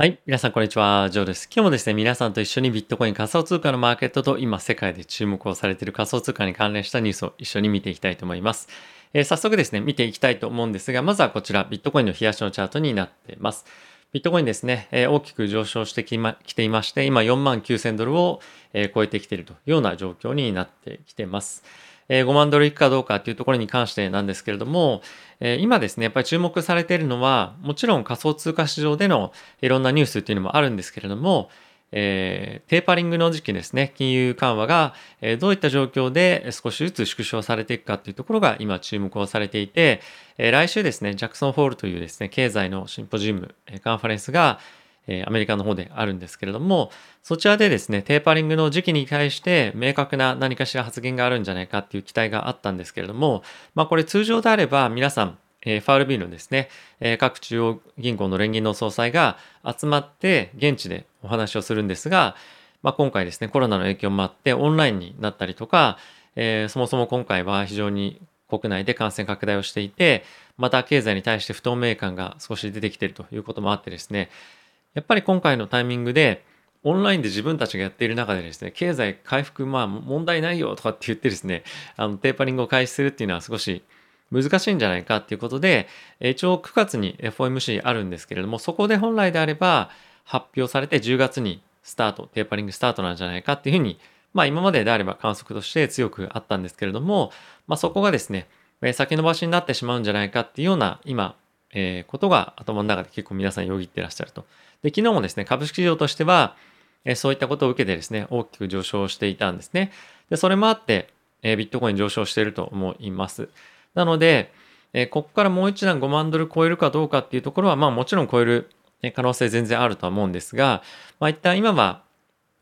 はい。皆さん、こんにちは。ジョーです。今日もですね、皆さんと一緒にビットコイン仮想通貨のマーケットと今世界で注目をされている仮想通貨に関連したニュースを一緒に見ていきたいと思います。えー、早速ですね、見ていきたいと思うんですが、まずはこちら、ビットコインの冷やしのチャートになっています。ビットコインですね、えー、大きく上昇してき,、ま、来ていまして、今4万9000ドルを、えー、超えてきているというような状況になってきています。え5万ドルいくかどうかっていうところに関してなんですけれども、え今ですね、やっぱり注目されているのは、もちろん仮想通貨市場でのいろんなニュースっていうのもあるんですけれども、えー、テーパリングの時期ですね、金融緩和が、えー、どういった状況で少しずつ縮小されていくかというところが今注目をされていて、えー、来週ですね、ジャクソンホールというですね、経済のシンポジウム、えカンファレンスが、えアメリカの方であるんですけれども、そちらでですね、テーパリングの時期に対して明確な何かしら発言があるんじゃないかっていう期待があったんですけれども、まあこれ通常であれば皆さん、え FRB のですね、え各中央銀行の連銀の総裁が集まって現地でお話をするんですが、まあ、今回ですね、コロナの影響もあってオンラインになったりとか、えー、そもそも今回は非常に国内で感染拡大をしていて、また経済に対して不透明感が少し出てきているということもあってですね、やっぱり今回のタイミングで、オンラインで自分たちがやっている中でですね、経済回復、まあ問題ないよとかって言ってですね、あのテーパリングを開始するっていうのは少し難しいんじゃないかっていうことで、一応9月に FOMC あるんですけれども、そこで本来であれば発表されて10月にスタート、テーパリングスタートなんじゃないかっていうふうに、まあ今までであれば観測として強くあったんですけれども、まあそこがですね、先延ばしになってしまうんじゃないかっていうような今、えー、ことが頭の中で結構皆さんよぎってらっしゃると。で、昨日もですね、株式市場としては、え、そういったことを受けてですね、大きく上昇していたんですね。で、それもあって、え、ビットコイン上昇していると思います。なので、え、ここからもう一段5万ドル超えるかどうかっていうところは、まあもちろん超える可能性全然あるとは思うんですが、まあ一旦今は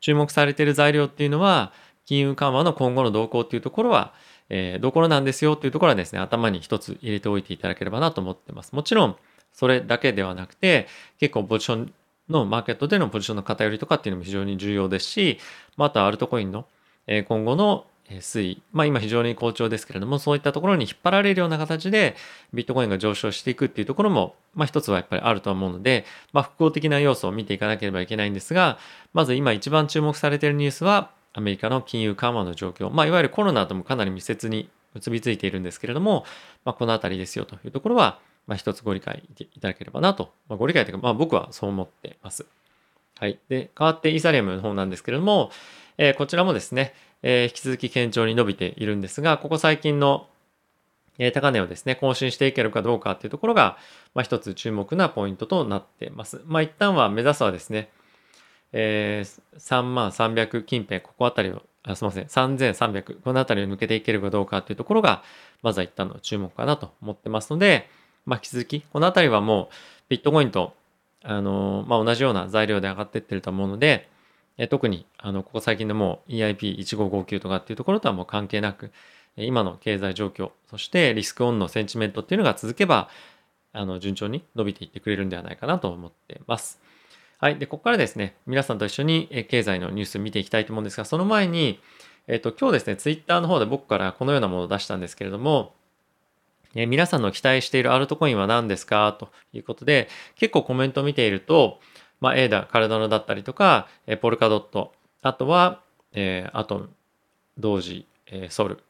注目されている材料っていうのは、金融緩和の今後の動向っていうところは、えー、どころなんですよっていうところはですね、頭に一つ入れておいていただければなと思ってます。もちろん、それだけではなくて、結構ポジションのマーケットでのポジションの偏りとかっていうのも非常に重要ですし、またアルトコインの今後の推移、まあ今非常に好調ですけれども、そういったところに引っ張られるような形でビットコインが上昇していくっていうところも、まあ一つはやっぱりあると思うので、まあ複合的な要素を見ていかなければいけないんですが、まず今一番注目されているニュースは、アメリカの金融緩和の状況、まあいわゆるコロナともかなり密接に結びついているんですけれども、まあこのあたりですよというところは、まあ一つご理解いただければなと、まあご理解というか、まあ僕はそう思ってます。はい。で、変わってイーサリアムの方なんですけれども、えー、こちらもですね、えー、引き続き堅調に伸びているんですが、ここ最近の、え、高値をですね、更新していけるかどうかっていうところが、まあ、一つ注目なポイントとなってます。まあ、一旦は目指すはですね、えー、3万300近辺、ここあたりを、あすみません、3300、このあたりを抜けていけるかどうかっていうところが、まずは一旦の注目かなと思ってますので、まあ、引き続き、このあたりはもう、ビットコインとあの、まあ、同じような材料で上がっていってると思うので、え特に、あの、ここ最近でも EIP1559 とかっていうところとはもう関係なく、今の経済状況、そしてリスクオンのセンチメントっていうのが続けば、あの、順調に伸びていってくれるんではないかなと思ってます。はい。で、ここからですね、皆さんと一緒に経済のニュース見ていきたいと思うんですが、その前に、えっ、と、今日ですね、ツイッターの方で僕からこのようなものを出したんですけれども、え皆さんの期待しているアルトコインは何ですか？ということで、結構コメントを見ていると、まあ、エーダ、カルダノだったりとか、えポルカドット、あとは、えー、アトム、同時、えー、ソル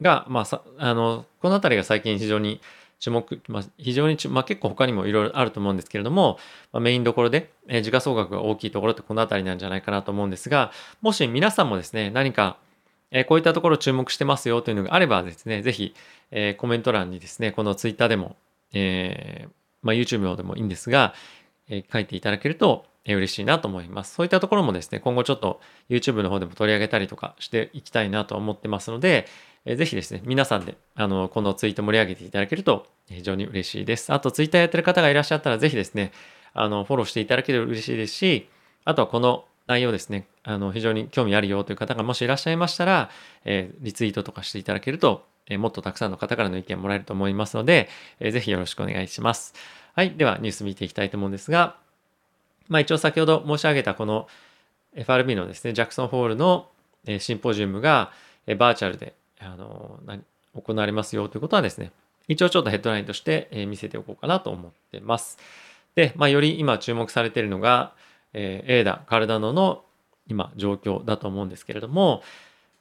が、まあ、あの、このあたりが最近非常に注目、まあ、非常に、まあ、結構他にもいろいろあると思うんですけれども、まあ、メインどころで、えー、時価総額が大きいところってこのあたりなんじゃないかなと思うんですが、もし皆さんもですね、何か、えこういったところ注目してますよというのがあればですね、ぜひ、えコメント欄にですね、このツイッターでも、えー、まあ、YouTube でもいいんですが、え書いていただけると、え嬉しいなと思います。そういったところもですね、今後ちょっと YouTube の方でも取り上げたりとかしていきたいなと思ってますので、えー、ぜひですね、皆さんで、あの、このツイート盛り上げていただけると非常に嬉しいです。あと、ツイッターやってる方がいらっしゃったら、ぜひですね、あの、フォローしていただけると嬉しいですし、あとはこの内容ですね、あの、非常に興味あるよという方がもしいらっしゃいましたら、えー、リツイートとかしていただけると、えー、もっとたくさんの方からの意見もらえると思いますので、えー、ぜひよろしくお願いします。はい。では、ニュース見ていきたいと思うんですが、まあ一応先ほど申し上げたこの FRB のですね、ジャクソンホールのシンポジウムがバーチャルであの行われますよということはですね、一応ちょっとヘッドラインとして見せておこうかなと思ってます。で、まあ、より今注目されているのが、えー、エーダ、カルダノの今状況だと思うんですけれども、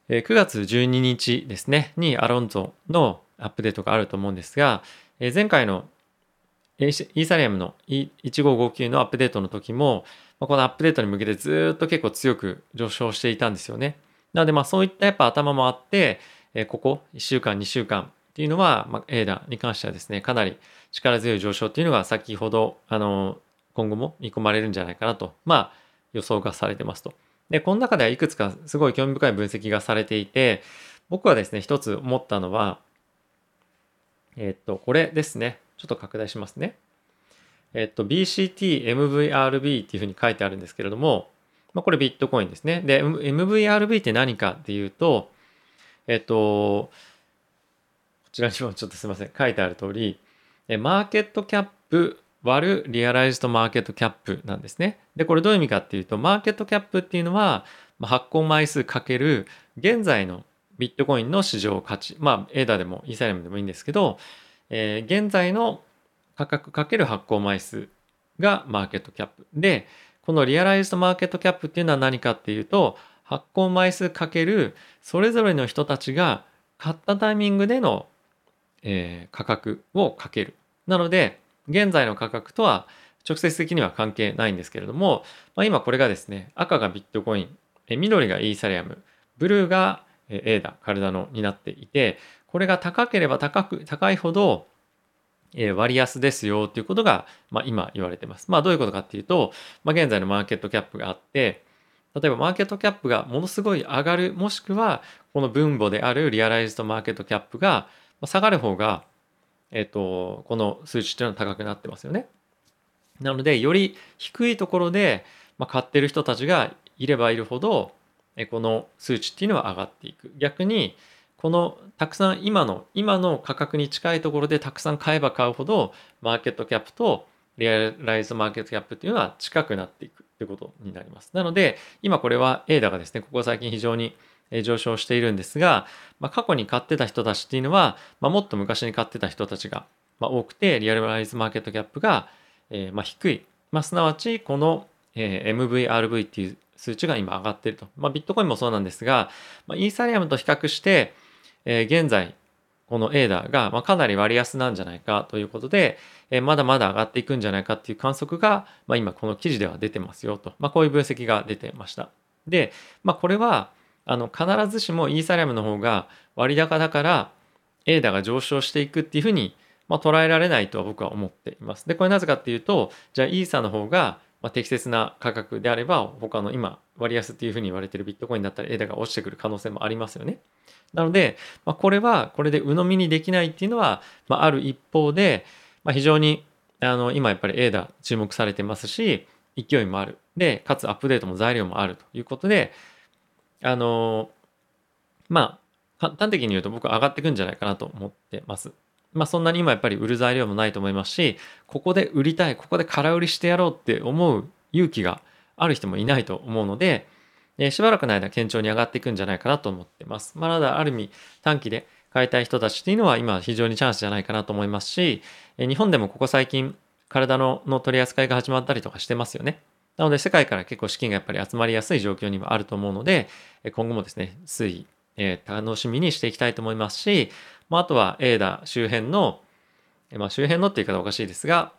えー、9月12日ですね、にアロンゾのアップデートがあると思うんですが、えー、前回のイーサリアムの1559のアップデートの時も、このアップデートに向けてずっと結構強く上昇していたんですよね。なのでまあそういったやっぱ頭もあって、えー、ここ1週間2週間っていうのは、まあ、エーダに関してはですね、かなり力強い上昇っていうのが先ほど、あの、今後も見込まれるんじゃないかなと、まあ予想がされてますと。で、この中ではいくつかすごい興味深い分析がされていて、僕はですね、一つ思ったのは、えっと、これですね。ちょっと拡大しますね。えっと、BCT、MVRB っていうふうに書いてあるんですけれども、まあ、これビットコインですね。で、MVRB って何かっていうと、えっと、こちらにもちょっとすいません。書いてある通り、マーケットキャップ割るリアライズドマーケットキャップなんですね。で、これどういう意味かっていうと、マーケットキャップっていうのは、発行枚数かける現在のビットコインの市場価値、まあ、エーダでもイーサリアムでもいいんですけど、えー、現在の価格かける発行枚数がマーケットキャップ。で、このリアライズドマーケットキャップっていうのは何かっていうと、発行枚数かけるそれぞれの人たちが買ったタイミングでの、えー、価格をかける。なので、現在の価格とは直接的には関係ないんですけれども、まあ、今これがですね、赤がビットコイン、え緑がイーサリアム、ブルーがエーダ、カルダノになっていて、これが高ければ高く、高いほど、割安ですよっていうことが、まあ、今言われてます。まあどういうことかっていうと、まあ、現在のマーケットキャップがあって、例えばマーケットキャップがものすごい上がる、もしくはこの分母であるリアライズドマーケットキャップが下がる方が、えっ、と、この数値っていうのは高くなってますよね。なので、より低いところで、まあ、買ってる人たちがいればいるほど、えこの数値っていうのは上がっていく。逆に、このたくさん今の、今の価格に近いところでたくさん買えば買うほど、マーケットキャップとリアライズマーケットキャップっていうのは近くなっていくということになります。なので、今これは A ダがですね、ここ最近非常に上昇しているんですが、まあ、過去に買ってた人たちっていうのは、まあ、もっと昔に買ってた人たちが多くて、リアルライズマーケットキャップが、えー、ま低い。まあ、すなわち、この、え、MVRV っていう数値が今上がっていると。ま、ビットコインもそうなんですが、ま、イーサリアムと比較して、え、現在、この A ダが、ま、かなり割安なんじゃないかということで、え、まだまだ上がっていくんじゃないかっていう観測が、ま、今この記事では出てますよと。ま、こういう分析が出てました。で、まあ、これは、あの、必ずしもイーサリアムの方が割高だから、A ダが上昇していくっていうふうに、ま、捉えられないとは僕は思っています。で、これなぜかっていうと、じゃあイーサの方がまあ、適切な価格であれば、他の今、割安っていうふうに言われてるビットコインだったら、エダが落ちてくる可能性もありますよね。なので、まあ、これは、これで鵜呑みにできないっていうのは、まあ、ある一方で、まあ、非常に、あの、今やっぱりエダ注目されてますし、勢いもある。で、かつアップデートも材料もあるということで、あの、まあ、端的に言うと僕は上がってくんじゃないかなと思ってます。まあそんなに今やっぱり売る材料もないと思いますし、ここで売りたい、ここで空売りしてやろうって思う勇気がある人もいないと思うので、えしばらくの間堅調に上がっていくんじゃないかなと思ってます。まあ、だある意味短期で買いたい人たちっていうのは今非常にチャンスじゃないかなと思いますし、え日本でもここ最近体のの取り扱いが始まったりとかしてますよね。なので世界から結構資金がやっぱり集まりやすい状況にもあると思うので、今後もですね、推移、えー、楽しみにしていきたいと思いますし、まあ、あとは A ダ周辺の、まあ、周辺のっていう言い方おかしいですが、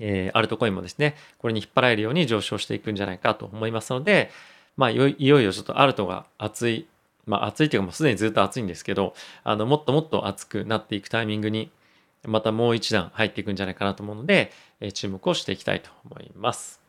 えー、アルトコインもですね、これに引っ張られるように上昇していくんじゃないかと思いますので、まあ、いよいよちょっとアルトが熱い、まあ、熱いというかもうすでにずっと熱いんですけど、あの、もっともっと熱くなっていくタイミングに、またもう一段入っていくんじゃないかなと思うので、えー、注目をしていきたいと思います。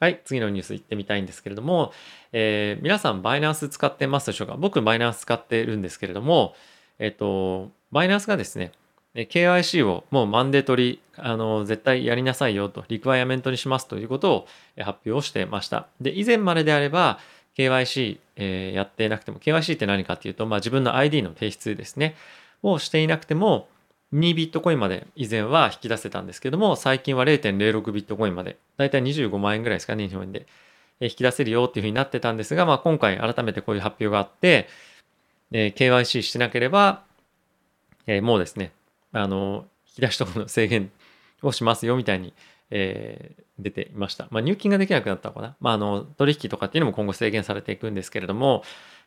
はい、次のニュース行ってみたいんですけれども、えー、皆さんバイナンス使ってますでしょうか？僕バイナンス使ってるんですけれども、えっと、バイナンスがですね、KYC をもうマンデートリあの、絶対やりなさいよと、リクワイアメントにしますということを発表してました。で、以前までであれば、KYC、えー、やってなくても、KYC って何かっていうと、まあ、自分の ID の提出ですね、をしていなくても、2ビットコインまで以前は引き出せたんですけども、最近は0.06ビットコインまで、だいたい25万円ぐらいですかね、日本円で、引き出せるよっていうふうになってたんですが、まあ、今回改めてこういう発表があって、えー、KYC してなければ、えー、もうですね、あの、引き出しとかの制限をしますよみたいにえー、出ていました。まあ、入金ができなくなったのかな。まあ、あの、取引とかっていうのも今後制限されていくんですけれども、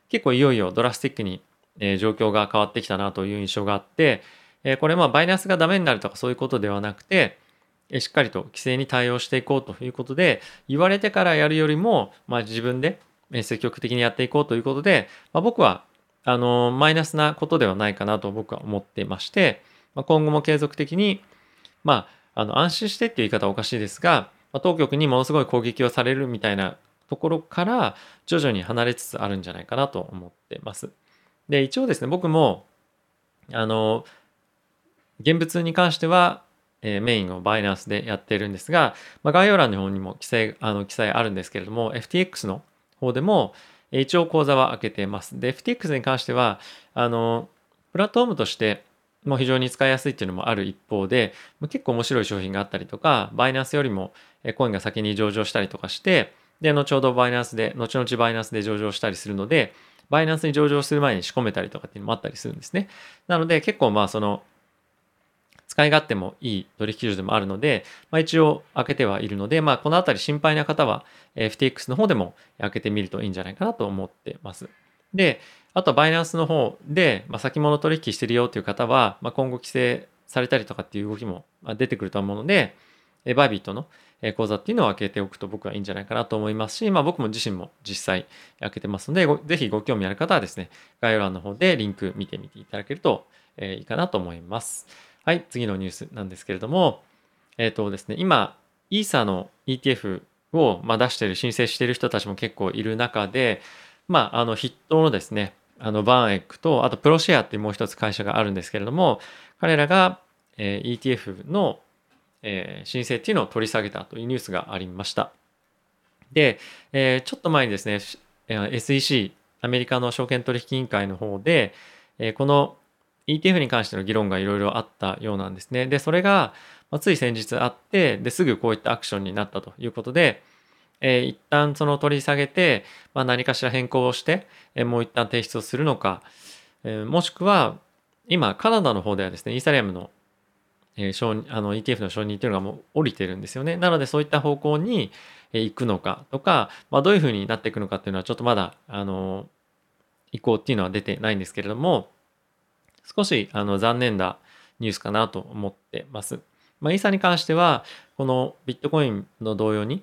結構いよいよドラスティックに、えー、状況が変わってきたなという印象があって、えー、これまあバイナンスがダメになるとかそういうことではなくて、しっかりと規制に対応していこうということで、言われてからやるよりも、まあ、自分で積極的にやっていこうということで、まあ、僕はあのマイナスなことではないかなと僕は思っていまして、まあ、今後も継続的に、まあ、あの安心してっていう言い方はおかしいですが、まあ、当局にものすごい攻撃をされるみたいなところから徐々に離れつつあるんじゃないかなと思ってます。で一応ですね僕もあの現物に関しては、え、メインをバイナンスでやってるんですが、まあ、概要欄の方にも記載あの記載あるんですけれども FTX の方でも一応講座は開けています。で FTX に関してはあのプラットフォームとしても非常に使いやすいっていうのもある一方で結構面白い商品があったりとかバイナンスよりもコインが先に上場したりとかしてで後ほどバイナンスで後々バイナンスで上場したりするのでバイナンスに上場する前に仕込めたりとかっていうのもあったりするんですね。なので結構まあその使い勝手もいい取引所でもあるので、まあ、一応開けてはいるので、まあ、このあたり心配な方は FTX の方でも開けてみるといいんじゃないかなと思ってます。で、あとはバイナンスの方で、まあ、先物取引してるよという方は、まあ、今後規制されたりとかっていう動きも出てくると思うので、バイビットの講座っていうのを開けておくと僕はいいんじゃないかなと思いますし、まあ、僕も自身も実際開けてますので、ぜひご興味ある方はですね、概要欄の方でリンク見てみていただけるといいかなと思います。はい、次のニュースなんですけれども、えっ、ー、とですね、今、イーサの ETF を、ま、出している、申請している人たちも結構いる中で、まあ、あの筆頭のですね、あのバーンエックと、あとプロシェアっていうもう一つ会社があるんですけれども、彼らが、え、ETF の、え、申請っていうのを取り下げたというニュースがありました。で、え、ちょっと前にですね、SEC、アメリカの証券取引委員会の方で、え、この ETF に関しての議論がいろいろあったようなんですね。で、それが、まつい先日あって、ですぐこういったアクションになったということで、えー、一旦その取り下げて、まあ、何かしら変更をして、えー、もう一旦提出をするのか、えー、もしくは、今、カナダの方ではですね、イーサリアムの,、えー、承あの ETF の承認というのがもう降りてるんですよね。なので、そういった方向に行くのかとか、まあ、どういうふうになっていくのかっていうのは、ちょっとまだ、あの、移行っていうのは出てないんですけれども、少しあの残念なニュースかなと思ってます。まあ、イーサに関しては、このビットコインの同様に、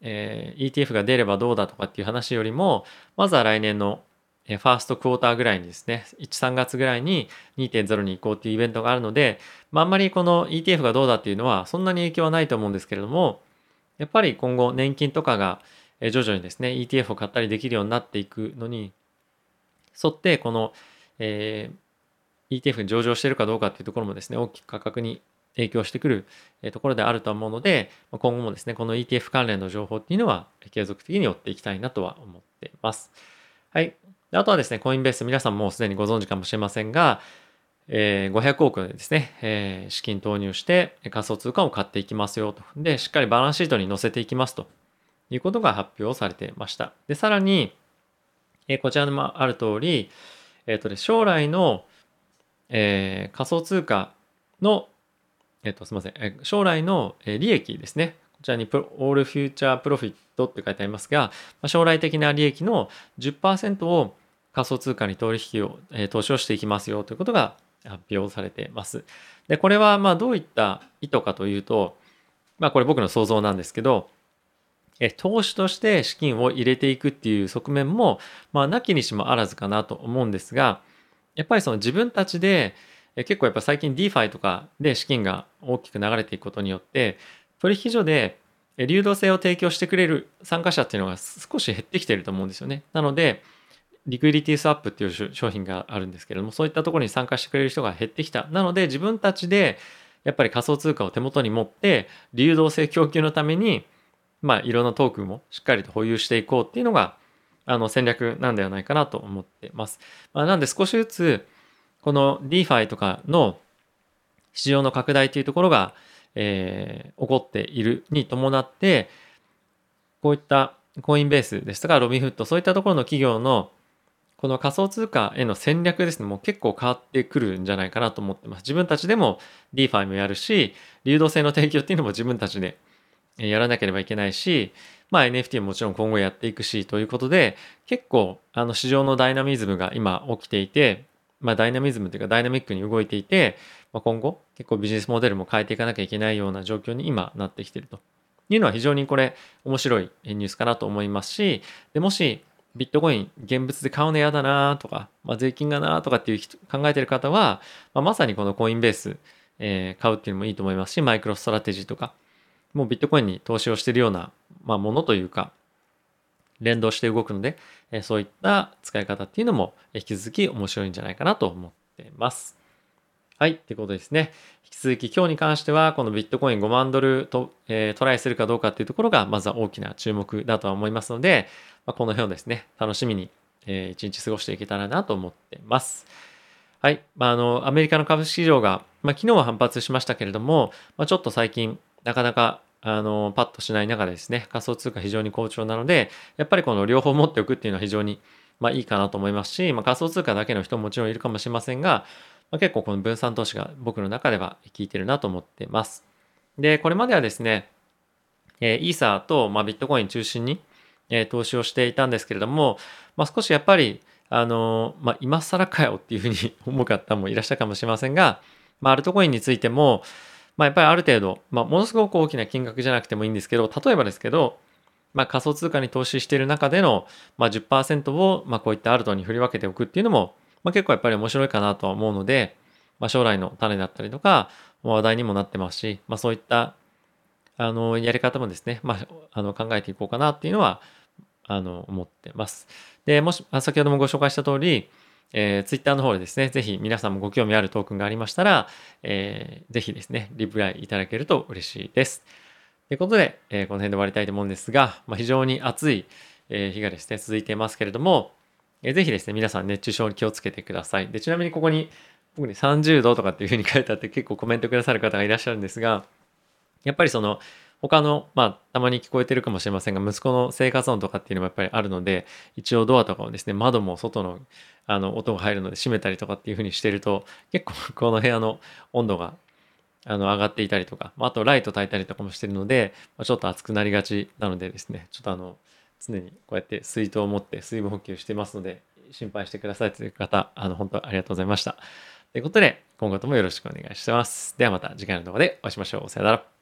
えー、ETF が出ればどうだとかっていう話よりも、まずは来年のファーストクォーターぐらいにですね、1、3月ぐらいに2.0に移行っていうイベントがあるので、まあ、あんまりこの ETF がどうだっていうのはそんなに影響はないと思うんですけれども、やっぱり今後年金とかが徐々にですね、ETF を買ったりできるようになっていくのに沿って、この、えー、ETF に上場しているかどうかっていうところもですね、大きく価格に影響してくるところであると思うので、今後もですね、この ETF 関連の情報っていうのは継続的に追っていきたいなとは思っています。はい。あとはですね、コインベース皆さんもうすでにご存知かもしれませんが、え、500億ですね、え、資金投入して仮想通貨を買っていきますよと。で、しっかりバランスシートに載せていきますということが発表されていました。で、さらに、え、こちらにもある通り、えっ、とで将来のえー、仮想通貨の、えっ、と、すみません、え将来の利益ですね。こちらに All Future Profit って書いてありますが、まあ将来的な利益の10%を仮想通貨に取引を、えー、投資をしていきますよということが発表されています。で、これはまあどういった意図かというと、まあこれ僕の想像なんですけど、え投資として資金を入れていくっていう側面も、まあ、なきにしもあらずかなと思うんですが、やっぱりその自分たちで結構やっぱ最近 DeFi とかで資金が大きく流れていくことによって取引所で流動性を提供してくれる参加者っていうのが少し減ってきてると思うんですよね。なのでリクイリティスワップっていう商品があるんですけれどもそういったところに参加してくれる人が減ってきた。なので自分たちでやっぱり仮想通貨を手元に持って流動性供給のためにまあいろんなトークンもしっかりと保有していこうっていうのがあの戦略なんではないかなと思ってます。まあ、なんで少しずつこの DeFi とかの市場の拡大というところが、えー、起こっているに伴ってこういったコインベースですとかロビンフットそういったところの企業のこの仮想通貨への戦略ですね、もう結構変わってくるんじゃないかなと思ってます。自分たちでも DeFi もやるし、流動性の提供っていうのも自分たちでやらなければいけないし、まあ、NFT ももちろん今後やっていくしということで結構あの市場のダイナミズムが今起きていて、まあ、ダイナミズムというかダイナミックに動いていて、まあ、今後結構ビジネスモデルも変えていかなきゃいけないような状況に今なってきていると。いうのは非常にこれ面白いニュースかなと思いますしでもしビットコイン現物で買うの嫌だなとか、まあ、税金がなとかっていう人考えてる方は、まあ、まさにこの Coinbase、えー、買うっていうのもいいと思いますし MicroStrategy とかもうビットコインに投資をしているような、まあ、ものというか連動して動くので、え、そういった使い方っていうのも引き続き面白いんじゃないかなと思っています。はい。ってことですね。引き続き今日に関しては、このビットコイン5万ドルと、えー、トライするかどうかっていうところが、まずは大きな注目だとは思いますので、まあ、この辺をですね、楽しみに、えー、一日過ごしていけたらなと思ってます。はい。まあ、あの、アメリカの株式市場が、まあ、昨日は反発しましたけれども、まあ、ちょっと最近、なかなか、あの、パッとしない中でですね、仮想通貨非常に好調なので、やっぱりこの両方持っておくっていうのは非常に、まあ、いいかなと思いますし、まあ、仮想通貨だけの人ももちろんいるかもしれませんが、まあ、結構この分散投資が僕の中では効いてるなと思ってます。で、これまではですね、えー、イーサーと、まあ、ビットコイン中心に、えー、投資をしていたんですけれども、まあ、少しやっぱり、あのー、まあ、今更かよっていうふうに思う方もいらっしゃるかもしれませんが、まあ、アルトコインについても、まあ、やっぱりある程度、まあ、ものすごく大きな金額じゃなくてもいいんですけど、例えばですけど、まあ、仮想通貨に投資している中での、まあ、10%を、まあ、こういったアルトに振り分けておくっていうのも、まあ、結構やっぱり面白いかなとは思うので、まあ、将来の種だったりとか、話題にもなってますし、まあ、そういったあのやり方もですね、まあ、あの考えていこうかなっていうのはあの思ってます。で、もし、先ほどもご紹介した通り、えー、ツイッターの方でですね、ぜひ皆さんもご興味あるトークンがありましたら、えー、ぜひですね、リプライいただけると嬉しいです。ということで、えー、この辺で終わりたいと思うんですが、まあ、非常に暑い、え、日がですね、続いていますけれども、えー、ぜひですね、皆さん熱中症に気をつけてください。で、ちなみにここに、僕ね、30度とかっていうふうに書いてあって結構コメントくださる方がいらっしゃるんですが、やっぱりその、他の、まあ、たまに聞こえてるかもしれませんが、息子の生活音とかっていうのもやっぱりあるので、一応ドアとかをですね、窓も外のあの音が入るので閉めたりとかっていうふうにしてると、結構この部屋の温度があの上がっていたりとか、あとライト焚いたりとかもしてるので、ちょっと暑くなりがちなのでですね、ちょっとあの、常にこうやって水筒を持って水分補給してますので、心配してくださいという方、あの、本当ありがとうございました。ということで、今後ともよろしくお願いします。ではまた次回の動画でお会いしましょう。さよなら。